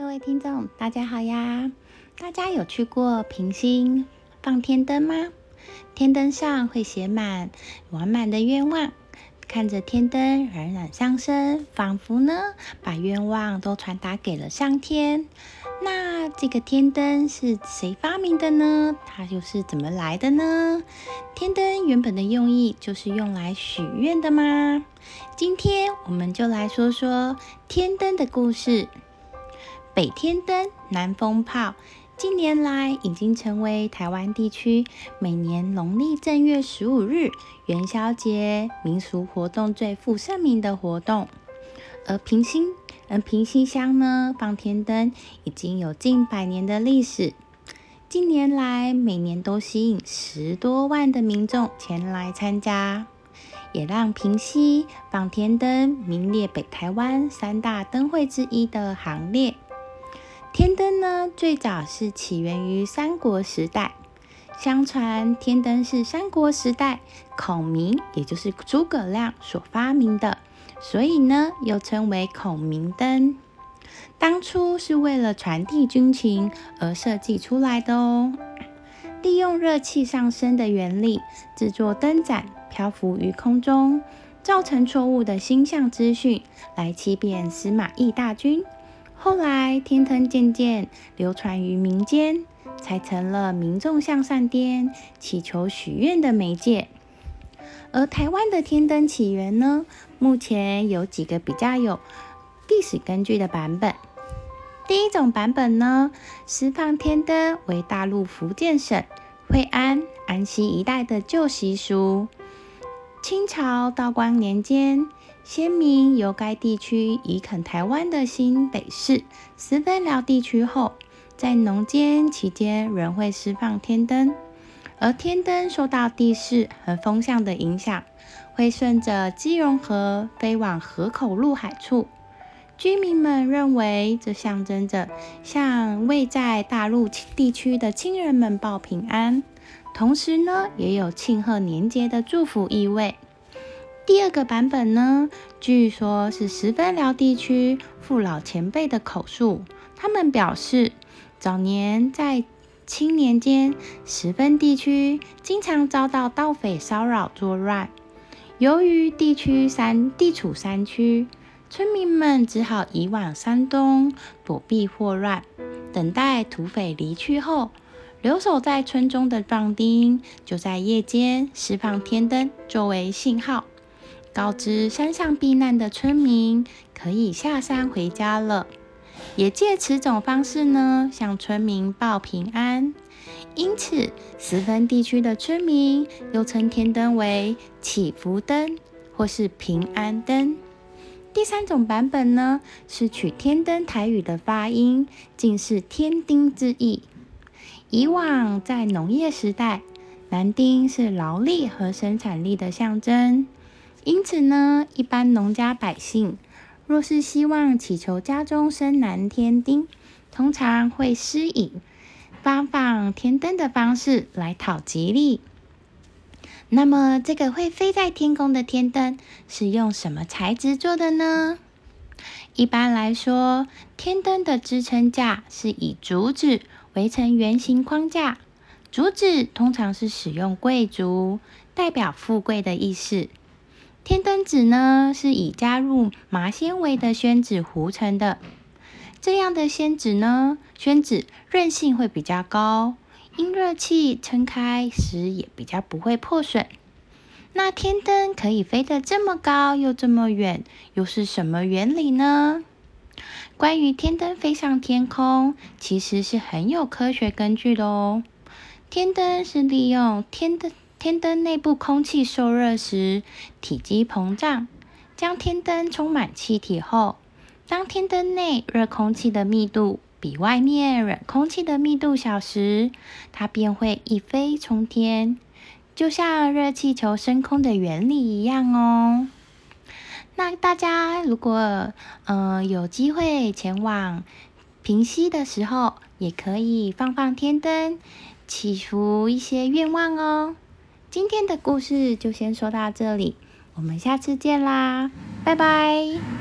各位听众，大家好呀！大家有去过平星放天灯吗？天灯上会写满完满的愿望，看着天灯冉冉上升，仿佛呢把愿望都传达给了上天。那这个天灯是谁发明的呢？它又是怎么来的呢？天灯原本的用意就是用来许愿的吗？今天我们就来说说天灯的故事。北天灯，南风炮，近年来已经成为台湾地区每年农历正月十五日元宵节民俗活动最负盛名的活动。而平兴，而平溪乡呢，放天灯已经有近百年的历史。近年来，每年都吸引十多万的民众前来参加，也让平溪放天灯名列北台湾三大灯会之一的行列。天灯呢，最早是起源于三国时代。相传天灯是三国时代孔明，也就是诸葛亮所发明的，所以呢，又称为孔明灯。当初是为了传递军情而设计出来的哦。利用热气上升的原理制作灯盏，漂浮于空中，造成错误的星象资讯，来欺骗司马懿大军。后来，天灯渐渐流传于民间，才成了民众向上天祈求许愿的媒介。而台湾的天灯起源呢，目前有几个比较有历史根据的版本。第一种版本呢，释放天灯为大陆福建省惠安、安溪一带的旧习俗。清朝道光年间。先民由该地区移垦台湾的新北市十分寮地区后，在农间期间仍会释放天灯，而天灯受到地势和风向的影响，会顺着基隆河飞往河口入海处。居民们认为这象征着向未在大陆地区的亲人们报平安，同时呢，也有庆贺年节的祝福意味。第二个版本呢，据说是十分寮地区父老前辈的口述。他们表示，早年在清年间，十分地区经常遭到盗匪骚扰作乱。由于地区山地处山区，村民们只好移往山东躲避祸乱，等待土匪离去后，留守在村中的壮丁就在夜间释放天灯作为信号。告知山上避难的村民可以下山回家了，也借此种方式呢向村民报平安。因此，十分地区的村民又称天灯为祈福灯或是平安灯。第三种版本呢是取天灯台语的发音，竟是天丁之意。以往在农业时代，男丁是劳力和生产力的象征。因此呢，一般农家百姓若是希望祈求家中生男添丁，通常会施以发放天灯的方式来讨吉利。那么，这个会飞在天空的天灯是用什么材质做的呢？一般来说，天灯的支撑架是以竹子围成圆形框架，竹子通常是使用贵族，代表富贵的意思。天灯纸呢，是以加入麻纤维的宣纸糊成的。这样的宣纸呢，宣纸韧性会比较高，因热气撑开时也比较不会破损。那天灯可以飞得这么高又这么远，又是什么原理呢？关于天灯飞上天空，其实是很有科学根据的哦。天灯是利用天灯。天灯内部空气受热时，体积膨胀，将天灯充满气体后，当天灯内热空气的密度比外面冷空气的密度小时，它便会一飞冲天，就像热气球升空的原理一样哦。那大家如果呃有机会前往平溪的时候，也可以放放天灯，祈福一些愿望哦。今天的故事就先说到这里，我们下次见啦，拜拜。